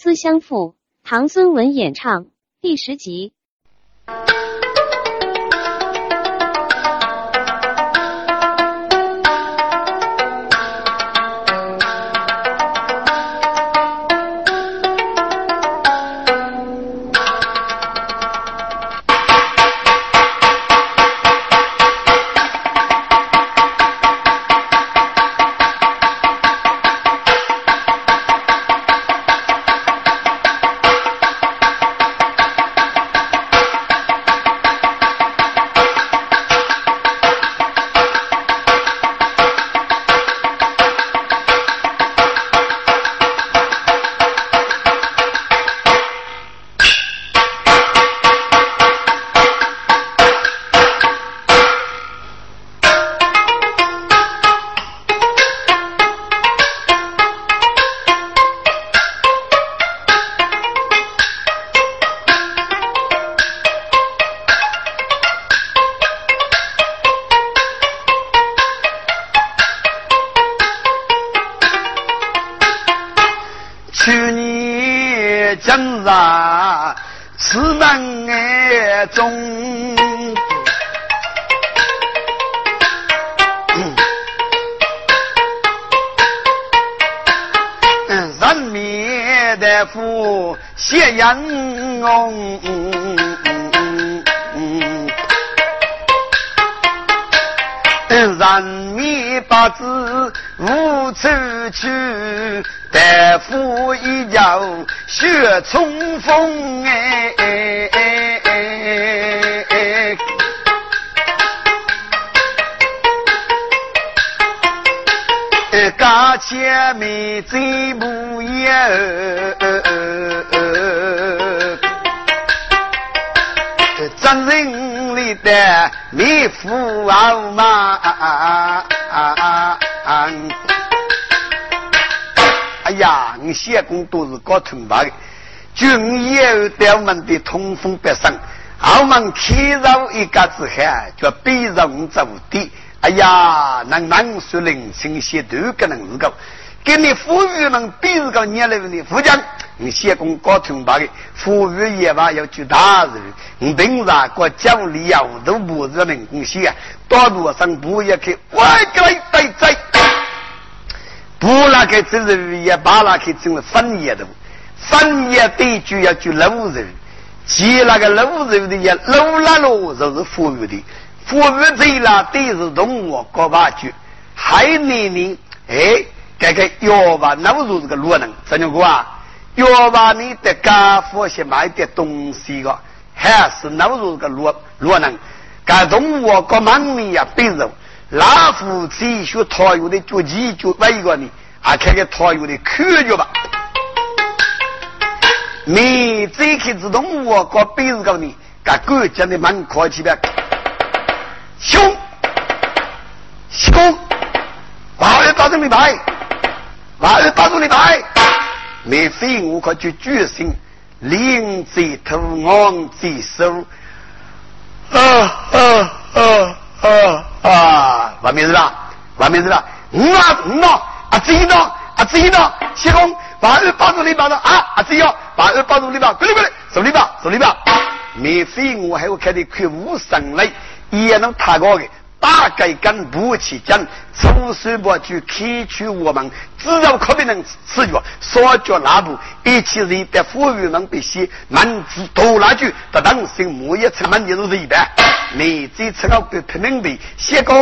思乡赋》，唐孙文演唱，第十集。人民不知无处去，大夫一叫血冲锋哎哎哎哎哎！哎，前面最不有。真人里的米富豪嘛？哎呀，你谢公都是搞通白的，军有对我们的通风百生，我们开入一家子海，就逼人走的。哎呀，能能说人清些都可能是个，给你富裕们逼是个年来的富强。你先公搞通白的，富裕也吧要去大人，你平常过家里要都不是人工些啊，大路上不也去歪个来对在，不那个只是也把那个成了分业的，分业地区要去路人，接那个路人的也路那路就是富裕的，富裕最那都是动物搞把去，还年年哎，这个要把路路这个路人，三牛哥啊。要把你得干伙些买点东西个，还是那么个落落能，感动我个门面呀，比如老夫子学讨有的脚气就外个呢，啊，看看讨有的科学吧。你这开始动我个比如个呢，干国家的蛮客气的，凶凶，马上打中你牌，马上打中你牌。免非我可就决心，临在头，昂在手。啊啊啊啊啊！完没事了，完没事了。五啊五啊，啊子一呢，啊子一呢，谢公，把二八十里八的啊，啊子一要把二八十里八，过来过来，手里八手里八。免费我还会看的快无神来，也能太高的。大概跟不起讲，出手不去开取我们，只要可别能吃药，少脚那步，一起人的富裕能必须满子多那句，得当心莫一出门就是一般。你这次我不拼命的，先讲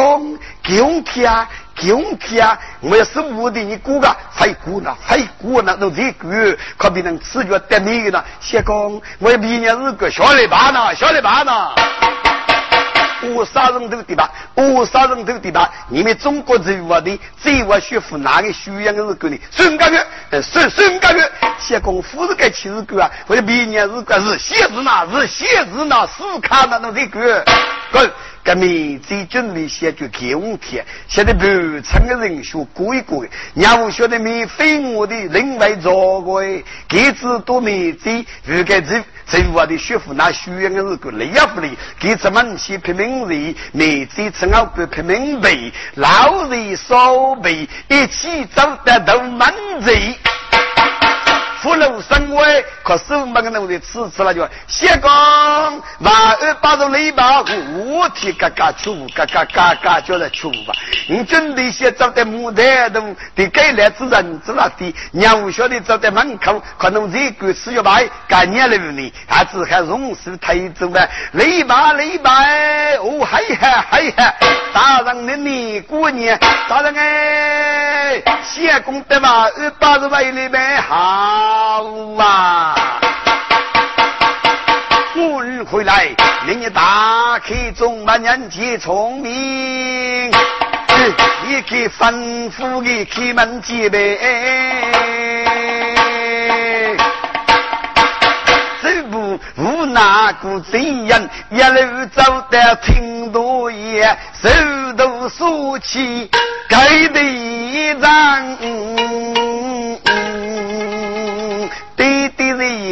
给天啊，给天啊，我要是我的你估个飞估呢，飞估呢，都这个可别能吃药得命呢。先讲我要明年是个小礼拜呢，小礼拜呢。我杀人头的吧，我杀人头的吧。你们中国人物的，最我学府哪个修养的是狗呢？孙家月，孙孙家月，写功夫是该七十个啊，或者明年是个是写字呢，是写字呢，是看哪能这个，滚。革命在军备写就给我贴，现在不成的人学过一过，让我晓得免费我的另外做过，给子多免费，如该这这我的学府那学院的是个累呀不累？给子们写拼命人，免费趁好不拼命背，老人少背，一起走得都满贼。福禄生威，可是我们个弄的吃吃了就先讲万二八十雷把五天嘎嘎出嘎嘎嘎嘎叫他出吧。你准备先走在木台头，得该来之人知道的，娘不晓得走在门口，可能这个吃药牌，干年了呢，还是还容事推走呗。雷把雷把，哦嘿嘿嘿嘿，大人的你过年，大人哎，先功德嘛，二八十万里边好啊。我儿回来，令你打开中满年纪聪明。你给吩咐你开门结拜，这不无哪个贼人，一路走得挺多夜，手头竖起盖的一张，对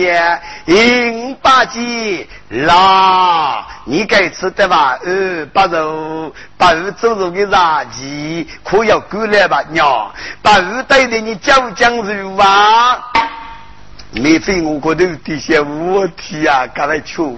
对的也银八斤。啦，你该吃的吧？呃，八肉，八肉做肉给炸鸡，可要过来吧？娘，八肉带的你讲讲肉啊。你非我过头底下我题啊，赶来求。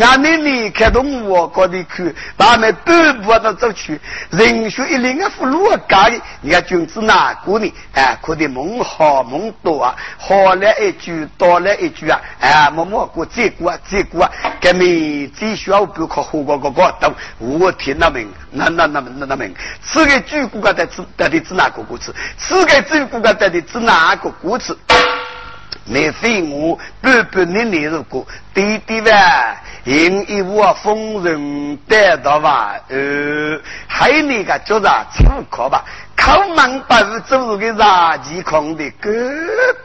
俺妹妹看懂我过的去，把们半步都走去。人说一领个俘虏干的，你看君子哪个呢？哎，可得梦好梦多啊，好了一句，多了一句啊，哎，默默过这过啊，这过啊，革命最需要不靠火锅锅锅等。我听那明，那那那那那明，吃个猪骨干的吃，到底吃哪个锅吃？吃个猪骨干到底吃哪个锅吃？你非我半半年年如果弟弟吧，因一窝风人得到吧，呃，还那个叫啥出口吧？靠门不是走入个垃圾空的，哥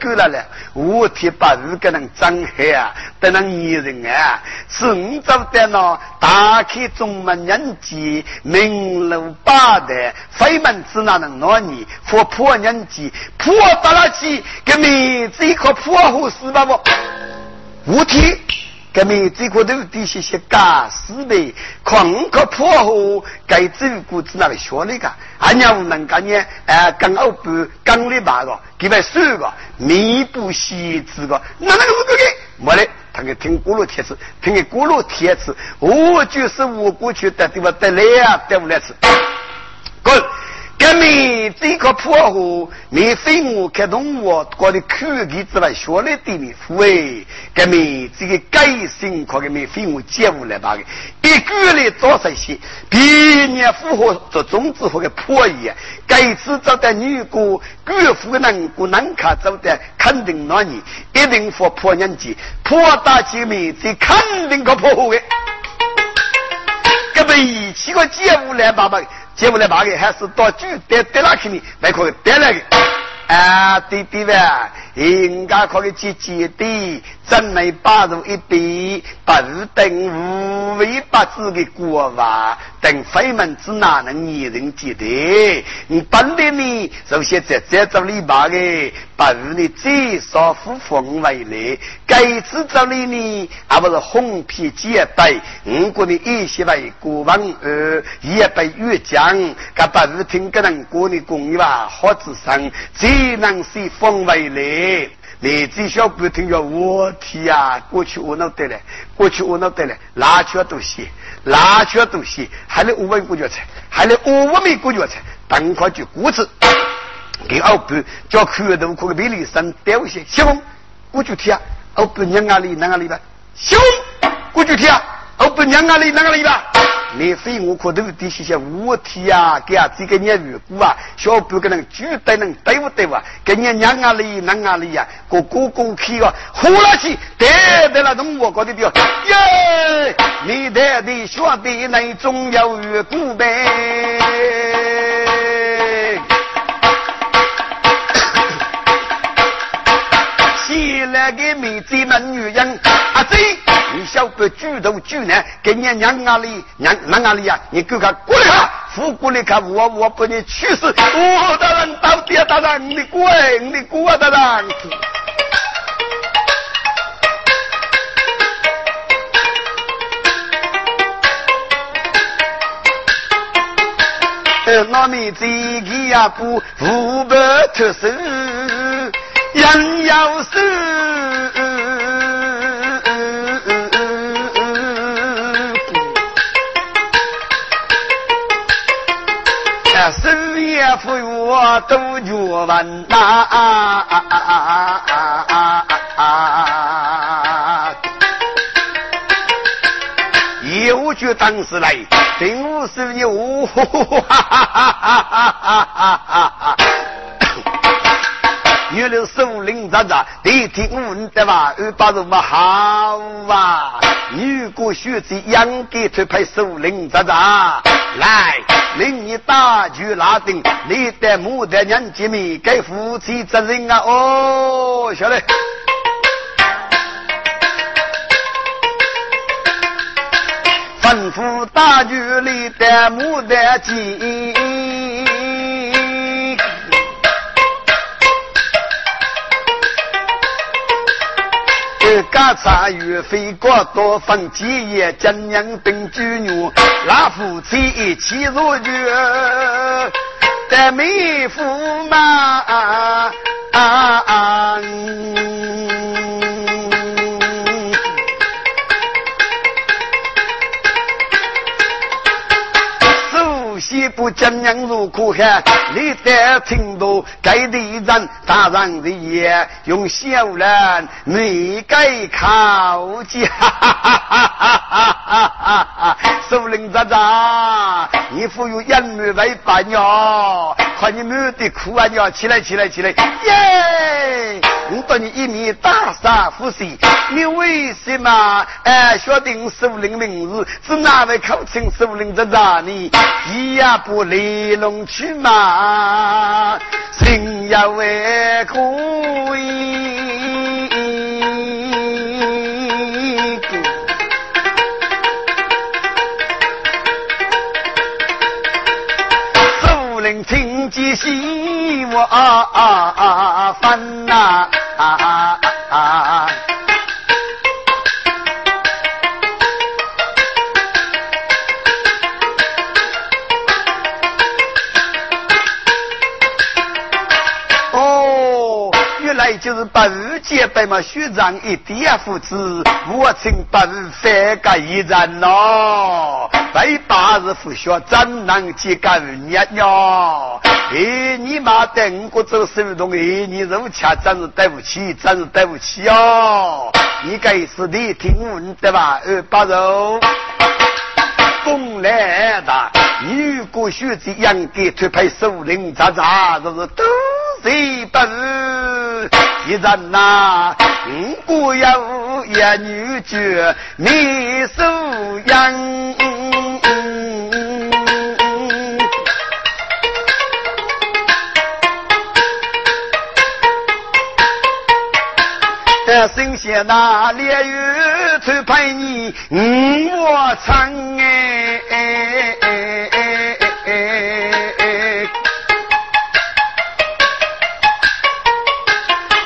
够了嘞，我天把日个人张黑啊，得能女人啊，是五招的那打开中门人机，明路八的，飞门只哪能拿你？破破人机，破到了机，给妹子一颗破火死吧不？五天。革命这个头底些些干死的，狂可破火，该走过子那个学那个，俺娘能干呢？哎，刚好不刚的八个，几百十个，弥补细致个，那那个是个个，没得，他给听咕噜贴子，听个咕噜贴子，我就是我过去的地方得来啊，得不来吃，滚。革命这个破火，你非我开动我搞的口技之外，学来对你服哎。革命这个改性可给你非我接无来吧个，一个来做这些，别人符合这种子和个破译，该次找的女工，贵妇的能过难看走的，肯定那你一定 for 破年纪，破大革命这肯定可破火的。革命一起个接无来吧吧。接不来八个，还是到酒得得那去呢？那可以得来个。啊，对对吧？应该可以去接的，真来八入一笔，不是等无为八字的国王，等非门子哪能一人接的？你本来呢，首先在在这里把个，不如你最少付风为来，该次这里呢，还不是红皮结拜，如果你一些为国王而也被越讲，可不如听个人过的公益吧，好智商。谁能是风为来？你这小不听着我天呀！过去我那得了，过去我那得了，哪缺东西？哪缺东西？还得五万过脚菜，还得五万米过脚菜，当块就谷子。给二伯叫口头可个比例生掉些，小红过去听啊！二伯娘哪里哪里吧？小红过去听啊！二伯娘哪里哪里吧？你非我可都得些些物体啊，给啊这个年月过啊，小不跟那个绝对能对不对哇？跟你娘啊里娘啊里呀，个哥哥去个，呼啦去，得得了，从我搞的掉耶！你得的兄弟那总有月过呗。那个妹子们女人，阿姐，你晓得举头举男，给你娘哪里娘哪里呀？你给他过来看，扶过来看，我我把你去死！我大人，到底大人，你过来，你过来，大人。呃，那妹子，你呀不扶不脱手。人要死。福月都圆满呐，一屋当时来，平是你，哈哈哈哈哈哈哈哈哈。原来树林咋咋，第一天五你对吧？二八是么好哇？如果学子养给推派首领咋咋？来，令你打局拉定，你的母的娘姐妹该负起责任啊！哦，晓得。吩咐大局里的母的姐。家茶与飞过多分几夜，金娘等猪牛，老夫妻一起入狱，得妹夫嘛啊！啊啊将娘入苦海，你得听到该的人大人的言，用小人你该靠近。哈哈哈哈哈哈！首领咋咋？你负有养女为伴哟，看你没得哭啊！你要起来起来起来！耶！我把你一面大杀虎视，你为什么哎晓得首领名字？是哪位口称首领在哪里？一呀！不离龙去马，心也为可以。首领听见希望结拜嘛，学长一点父子，我请八日三个一人咯。拜八日复学，怎能结个年哟？哎，你妈等我走手动，哎，你肉吃真是对不起，真是对不起哦。你该是你听闻对吧？二八肉，公来的，如果学子养给推派首领，咋咋，这是都是不是？一人呐，五姑有一女眷，你收养。这神仙那烈雨去陪你，我唱哎。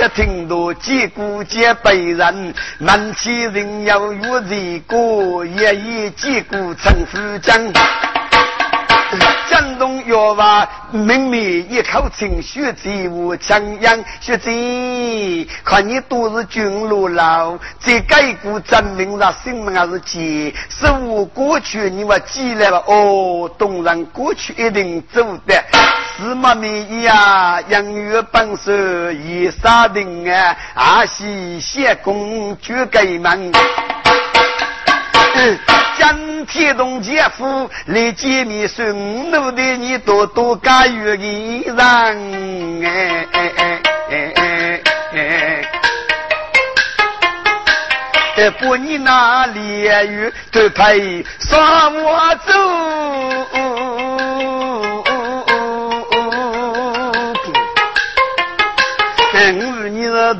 一听到击鼓，击北人；南齐人要如前故，一以击鼓成四章。江东药房明明一口清血气无强养血气，看你都是军路老，这改过证明了新闻还是假？是我过去你我记来了哦，东然过去一定走的。司马明义啊，养育本事一杀人啊，阿西谢公绝改门。江天东姐夫来见面，顺路的你多多加油一人哎哎哎哎哎哎！哎，不你那烈雨都配双我走。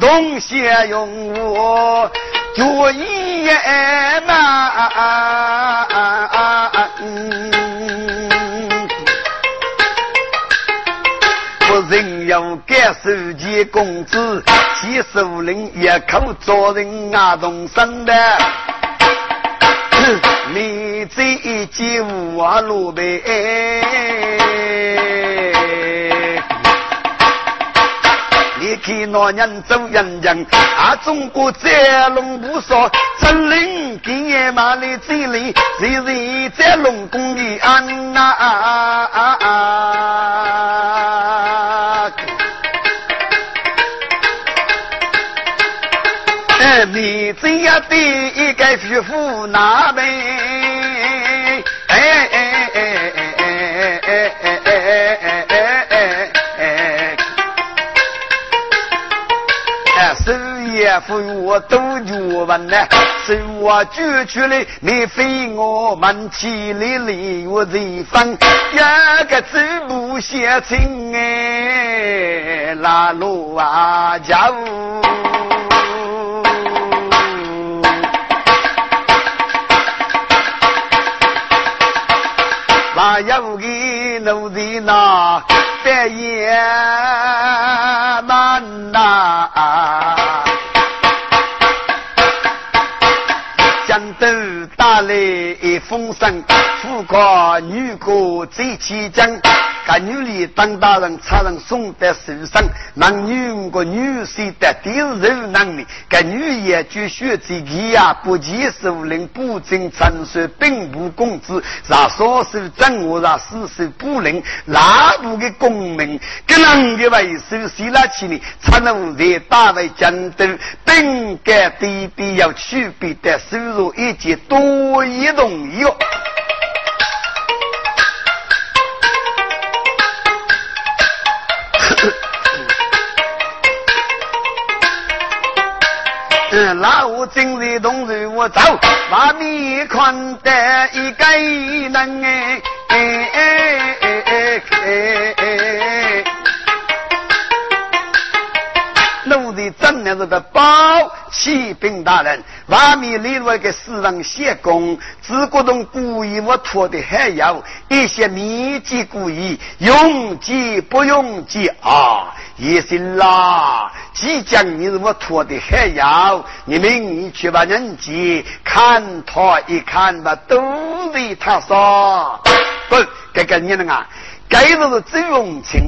同学用我就一年呐、啊啊啊啊啊啊嗯，不人要干手机工资，其实无人也靠做人啊，同生的。你这一季五花露白。看那人走人人，啊中国在龙不少，真灵今夜马里这里，谁人在龙宫里安呐？你这样的一个媳妇哪门？也扶我都脚稳呢，手我举起来，你非我们起来离我这方，一个走不相亲哎，拉路啊家务。那有个奴才那白夜难呐，江都打来一风声，富国女国最起将。个女里当大人，差人送在手上，男女个女婿的第二能力，个女也就学这个呀，不接受人不正陈述，并不公知，让少数掌握，让死守不能，哪部的公民，跟人的为首谁来起呢？才能在大为江都，本该对比要区别的收入以及多一动哟。老五今日同日我走，把面看得一个人哎哎哎哎哎哎！奴才真的是个宝启禀大人，外面立了个私人仙宫，自古同故意我托的还有一些秘籍故意，用计不用计啊！也行啦，即将你是我托的还要，你们你去把人家看他一看吧，都为他说。不，这个你呢啊？该是周永清，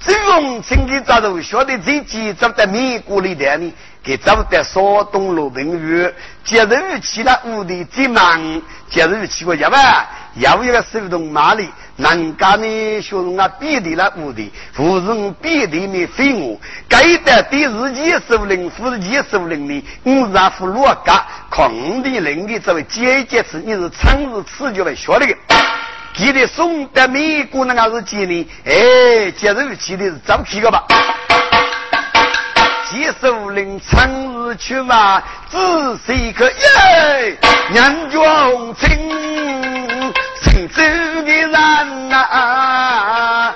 周永清的咋都晓得自己走在美国里头呢？给走在山东罗平县，节日去了屋里最忙，节日去过一万，又一个手动马里。人家呢，学生啊，比例了屋的，不是你比你呢飞我。该得第四季十五零，第四季十五零呢，你是啊弗落格空的零的这位姐姐是你是城市次就来学历。记得送的美国那个是几呢？哎，接受记得是张皮个吧？第四季十五零，城市去嘛，只是一个耶，年壮青。成走的人呐，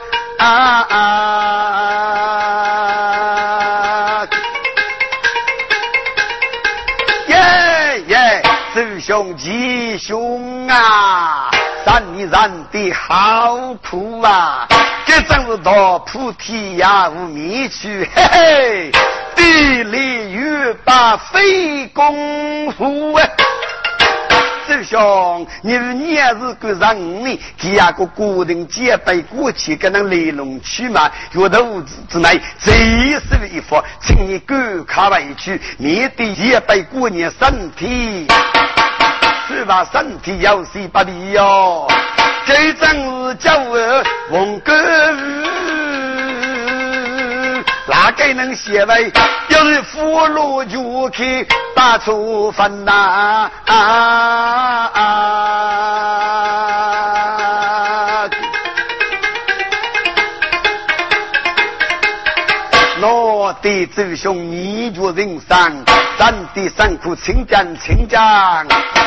耶耶，走兄弟兄啊，咱你咱的好苦啊，这真是到菩提呀无觅去，嘿嘿，地里欲把非功夫啊。师兄，你你也是个人呢？第二个固定结拜过去，跟那雷龙去嘛？月头之内最是一副，请你赶快回去，面对结拜过年身体，是吧？身体有些不利哟。这真是叫我问个。哪个能写为？要是俘虏就去打处分呐！我的周兄，你着人生，咱的辛苦，请讲，请讲。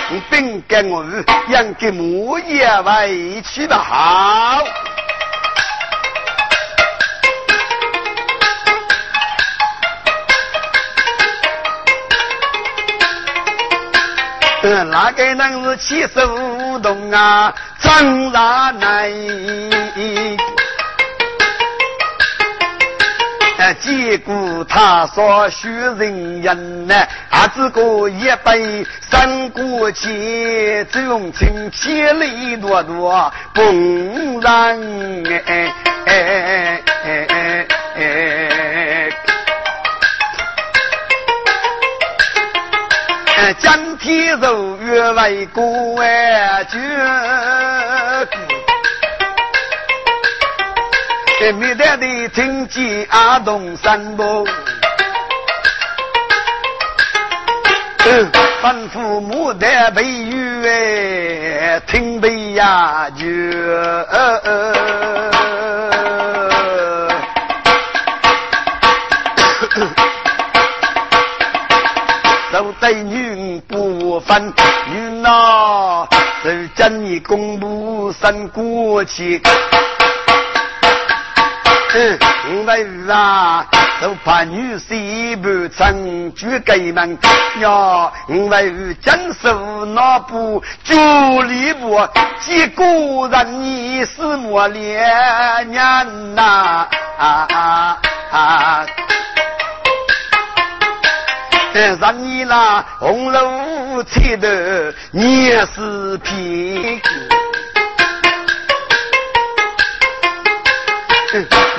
你本该我养个木叶委屈的好。哪个能是气手动啊？张大奶。结果他说许人人呢，啊这个一杯三过去，只用情千里多多不让哎哎哎哎哎！江天肉月为过哎绝。没得的听见阿东山坡，吩咐牡丹被雨哎，听得呀就，不分，女呐，是真你公布三过去。五百日啊，都怕女婿不成举给门呀！五百日真手那部九里步，几个人你是莫连年呐！啊啊啊！让你那红楼吹的你是皮。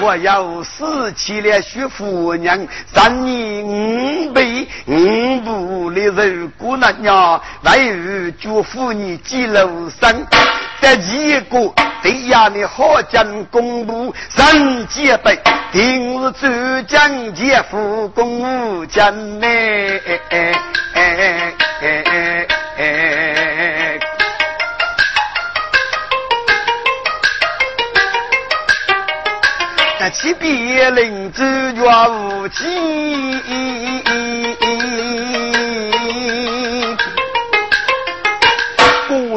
我要死去了，徐夫娘，让你五辈五步的肉姑娘，为日祝福你几楼生，得一个这样的好将公布三结辈，定是周将杰夫公务将呢。七别林主角无忌，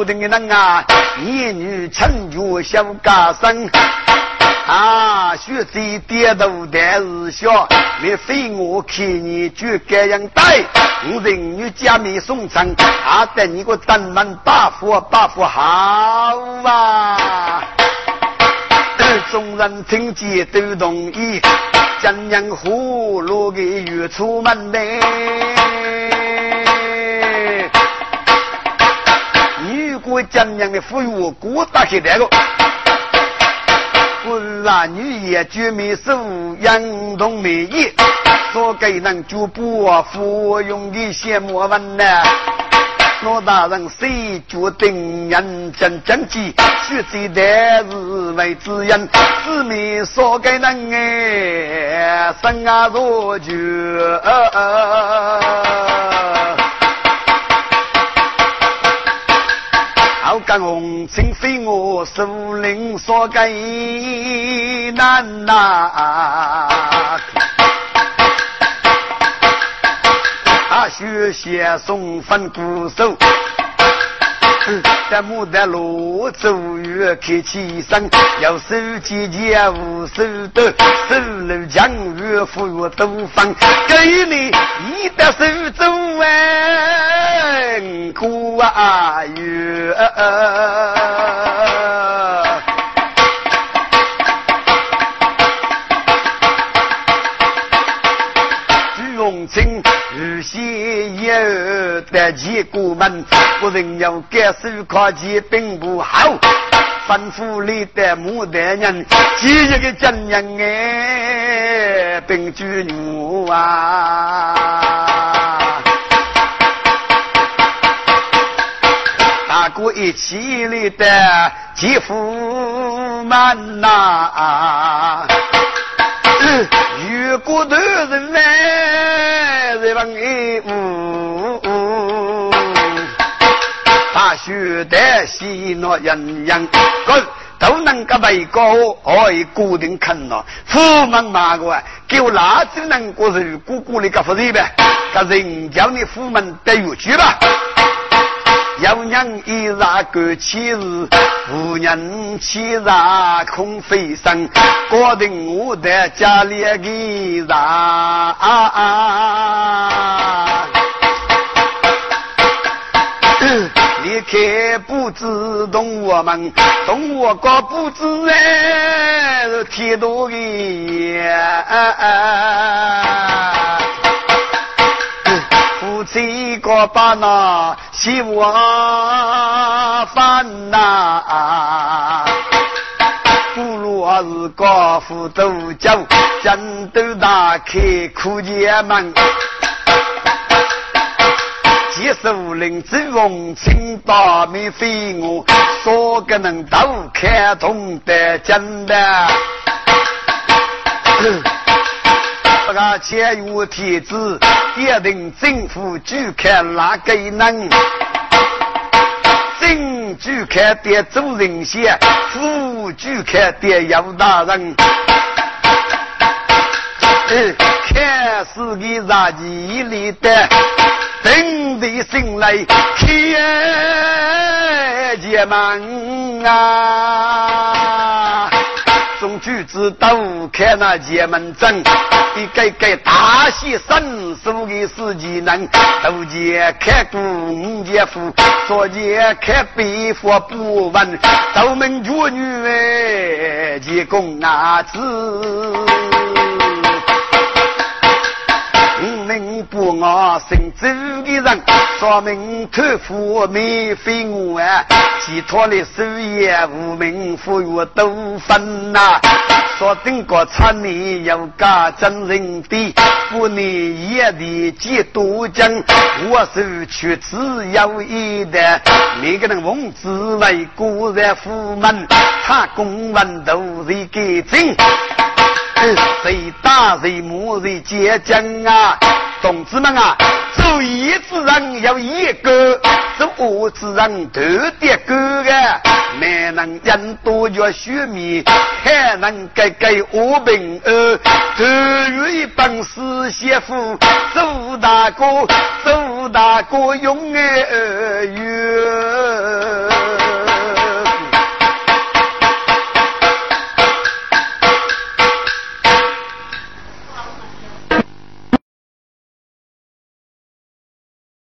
的人啊，言女成就小家生啊，学子跌倒但是笑，你非我看你就这样带，我人女家面送上，啊，等你个登门把佛把佛好啊！众人听见都同意，将娘葫芦给月出门来。如果江娘的富裕过大些那个，我男女也绝没手养同美意，说给人就不服用的些莫问呢。老大人谁决定认真正气，学习的是为之人，子民少给人哎，生啊若就。好干红尘非我首领所给难呐。啊学写送分鼓手，在牡丹路走月开起身，要手机节无手抖，手楼江月富裕都分，给你一得手走哎，苦啊月。得起过门，不人要改手考级并不好。吩咐里的牡丹人，几一个真人哎，并举牛啊！大哥一起里的几夫满呐。越过头人来，在问一呜，学得喜怒人样，个都能够为高，可以固定看了。父母骂我，叫哪只能过是姑姑的个福气呗？个人叫你父母得有去吧。有人一日过七日，无人七日空飞身。决定我在家里给开不知动我们，动物搞不知哎，是天多的夫妻个把那希望烦呐。不如是高富都江，江都打开苦节门。接受林子风清大米飞我，说个能都开通的真的。这个千月天子，一定政府就看哪个能。正就看的周人贤，副就看的姚大人。开始的日记里的。等的醒来开解门啊！众举子都开那解门阵，一个个大喜神速的司机能，都解开公家夫，左解开北佛不问，都门绝女哎，结公啊子。不我姓周的人，说明托付没非我啊，寄托的事业无名富裕都分呐。说等个产年有家真人的，不你也的几多讲，我是却只有一的，每个人奉旨为国人父门，他公文都是给真。谁打谁骂谁结将啊！同志们啊，做一之人要一个，做二之人头点个个，没能人多叫血米，还能改改我平儿，都有一本事媳妇，周大哥，周大哥用爱儿